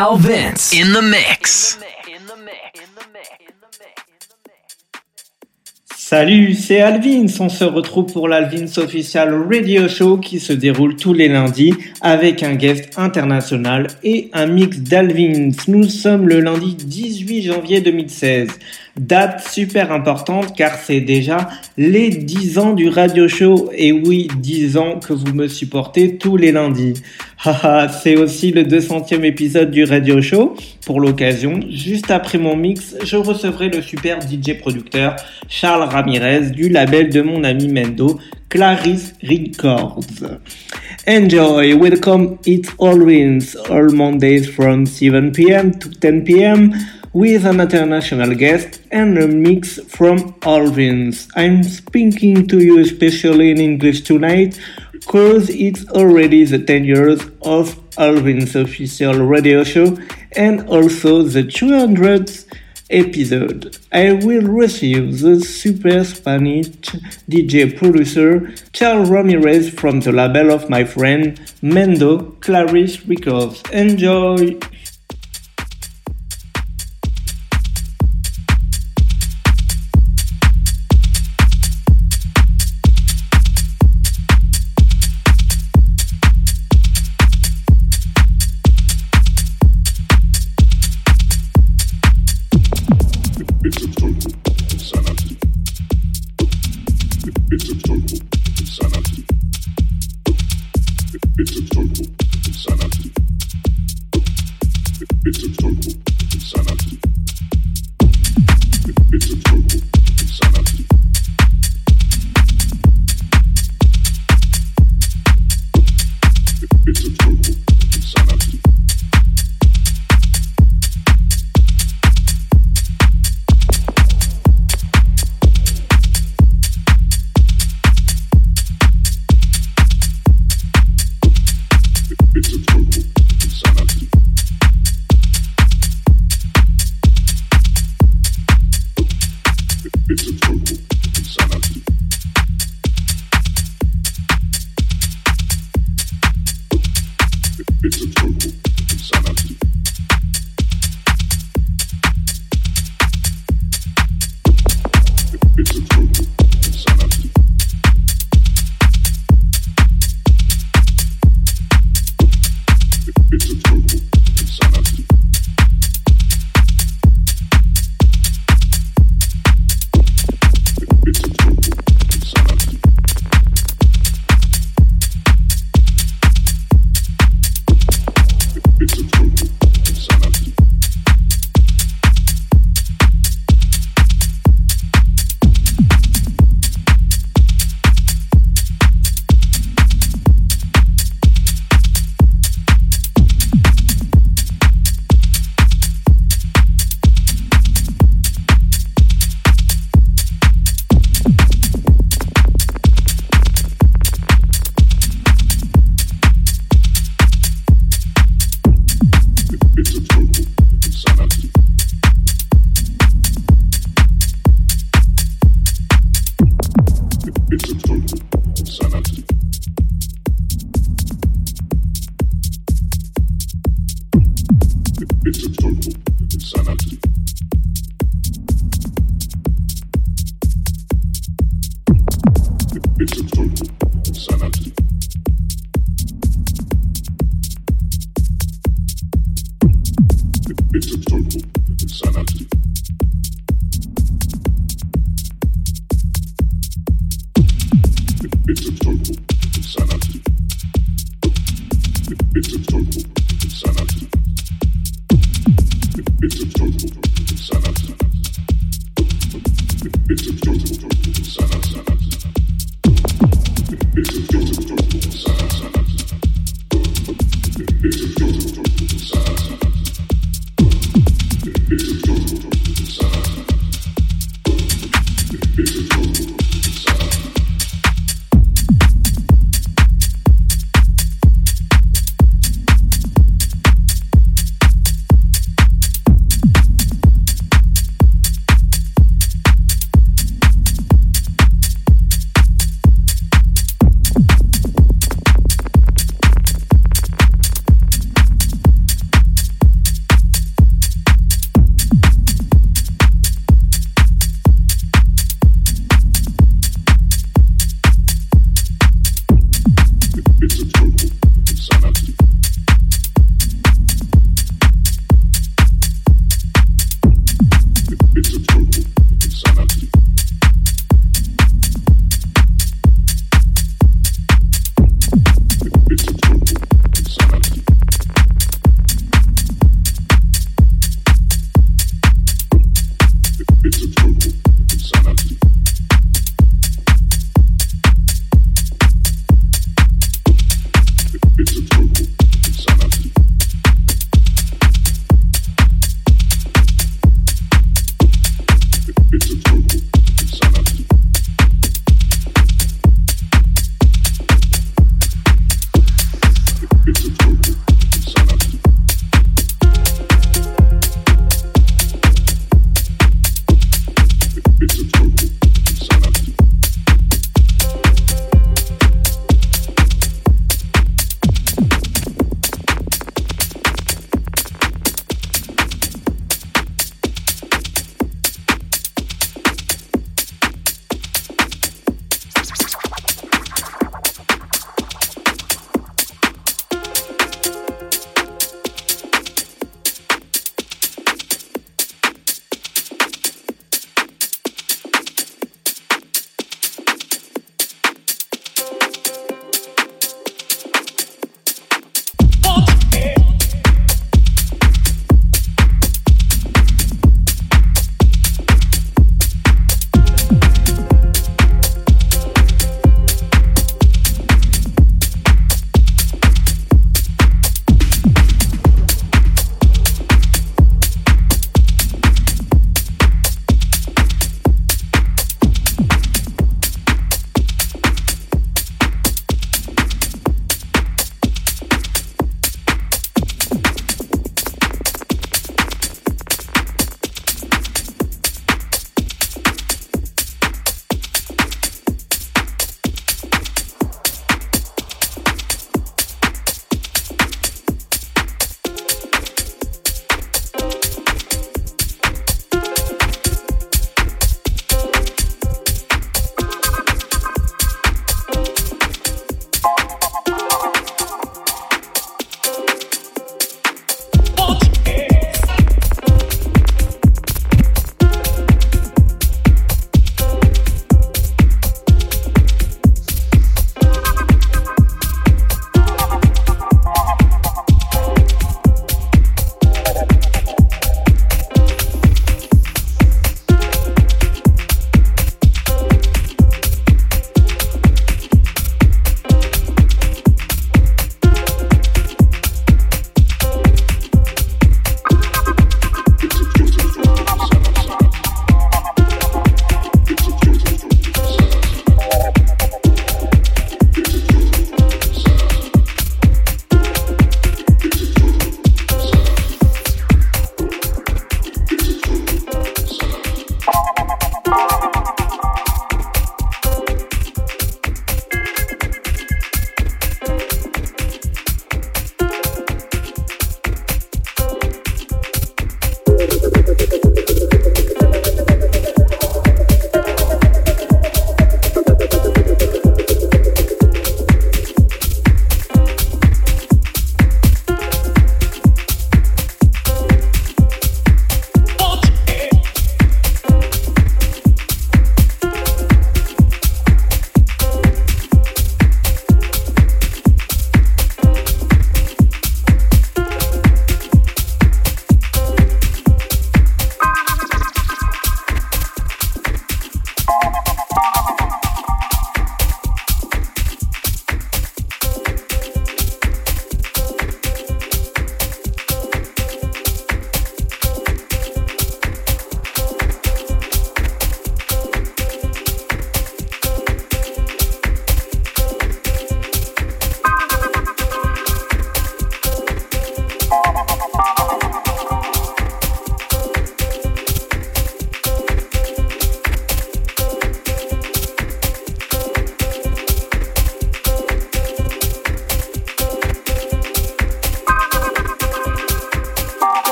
Al Vince in the mix. Salut, c'est Alvin. On se retrouve pour l'Alvin's Official Radio Show qui se déroule tous les lundis avec un guest international et un mix d'Alvins. Nous sommes le lundi 18 janvier 2016. Date super importante car c'est déjà les 10 ans du radio show. Et oui, 10 ans que vous me supportez tous les lundis. c'est aussi le 200e épisode du radio show. Pour l'occasion, juste après mon mix, je recevrai le super DJ producteur Charles Ramirez du label de mon ami Mendo, Clarice Records. Enjoy, welcome, it's all wins, all Mondays from 7 p.m. to 10 p.m. with an international guest and a mix from Al Vince. I'm speaking to you especially in English tonight cause it's already the 10 years of Al Vince official radio show and also the 200th episode. I will receive the super Spanish DJ producer Charles Ramirez from the label of my friend Mendo Clarisse Records. Enjoy! It's a total.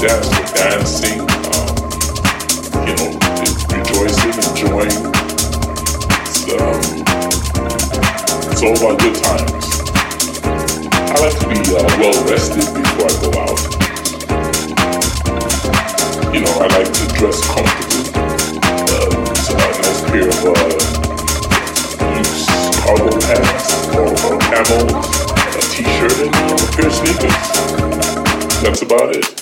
Dancing, um, you know, rejoicing, enjoying. Um, it's all about good times. I like to be uh, well rested before I go out. You know, I like to dress comfortably. So a nice pair of uh, loose cargo pants a t-shirt, a pair of sneakers. That's about it.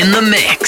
In the mix.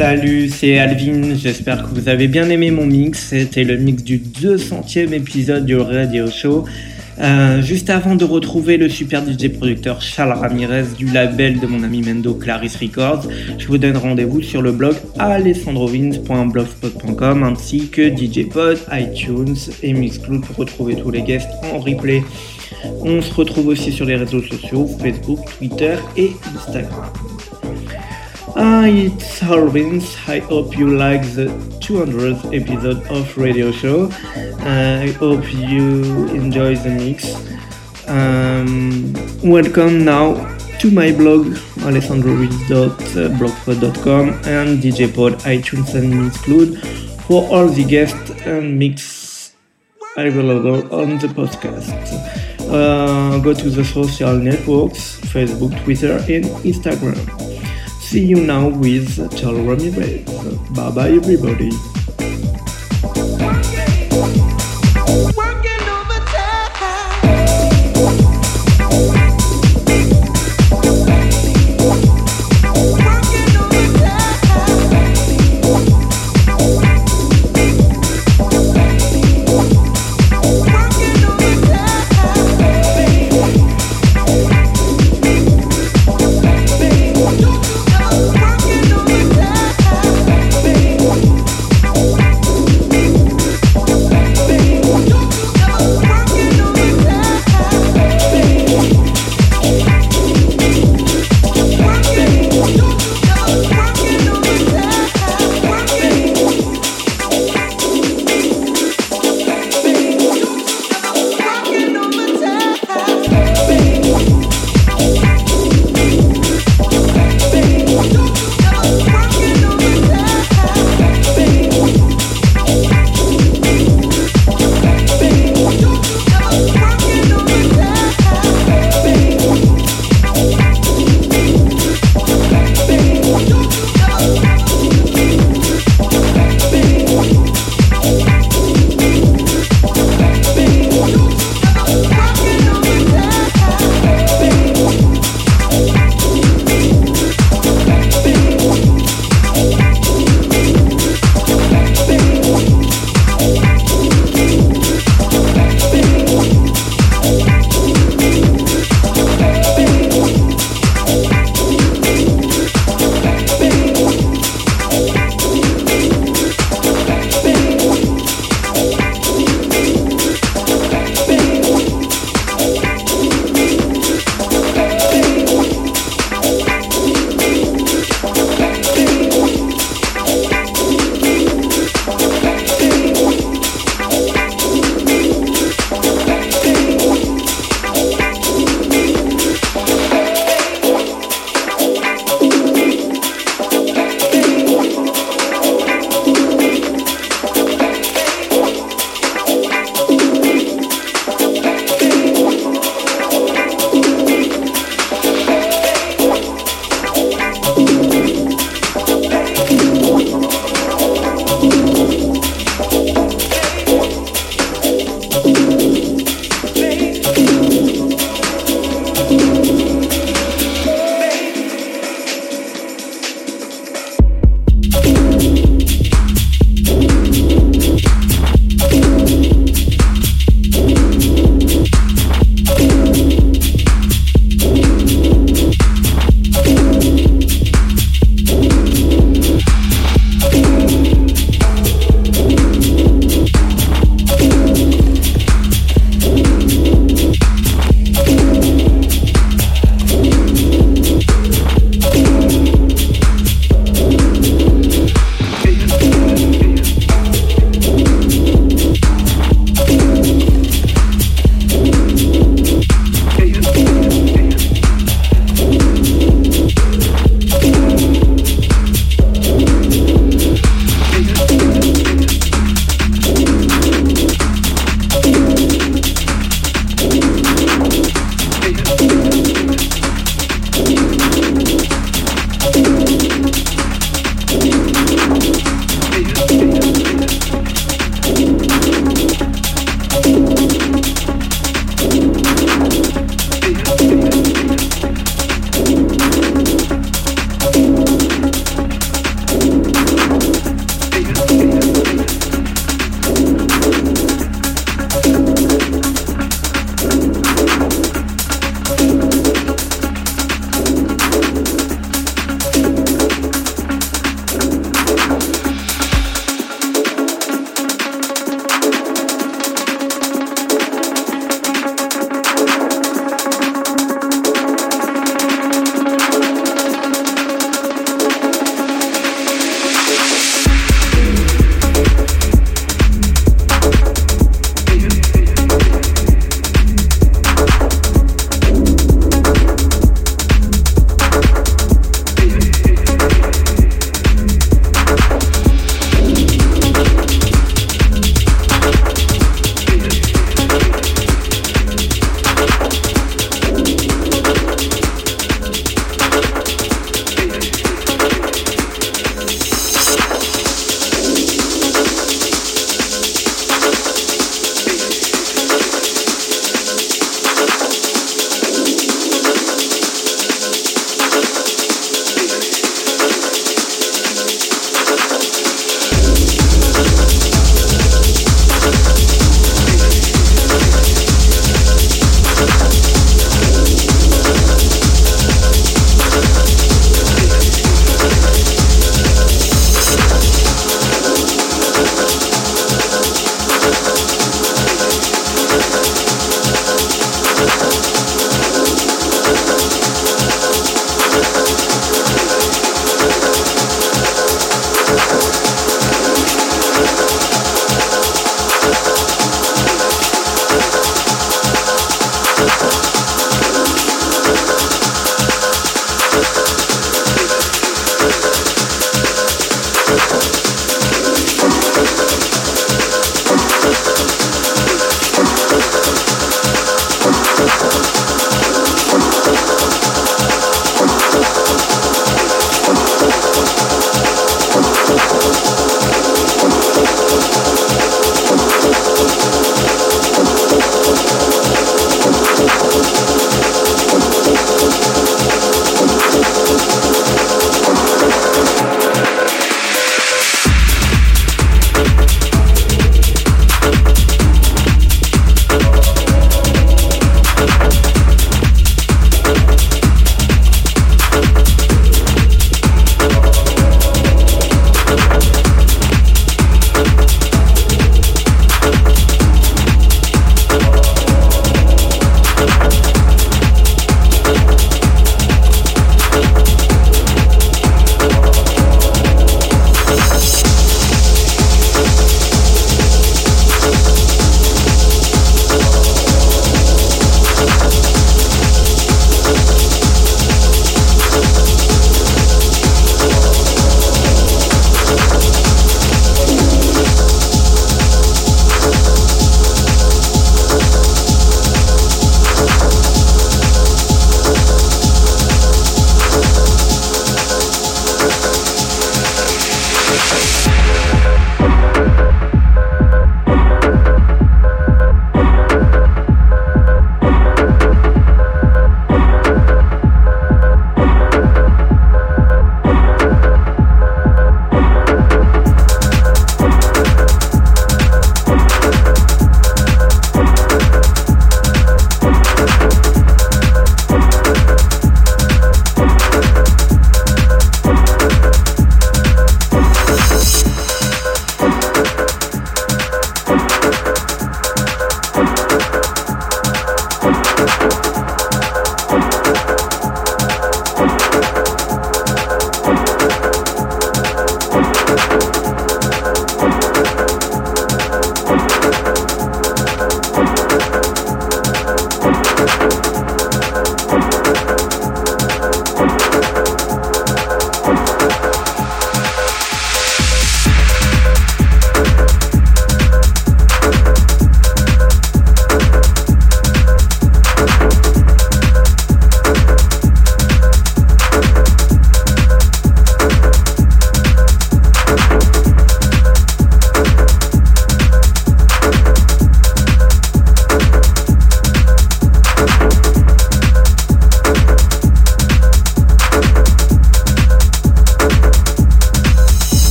Salut, c'est Alvin, j'espère que vous avez bien aimé mon mix. C'était le mix du 200e épisode du Radio Show. Euh, juste avant de retrouver le super DJ producteur Charles Ramirez du label de mon ami Mendo Claris Records, je vous donne rendez-vous sur le blog alessandrovins.blogspot.com ainsi que DJ Pod, iTunes et Mixcloud pour retrouver tous les guests en replay. On se retrouve aussi sur les réseaux sociaux, Facebook, Twitter et Instagram. Hi, it's Al Vince. I hope you like the 200th episode of Radio Show. I hope you enjoy the mix. Um, welcome now to my blog alessandrovince.blogspot.com and DJ Pod, iTunes and Mixcloud for all the guests and mix available on the podcast. Uh, go to the social networks Facebook, Twitter, and Instagram. See you now with Charles Ramirez. Bye bye, everybody.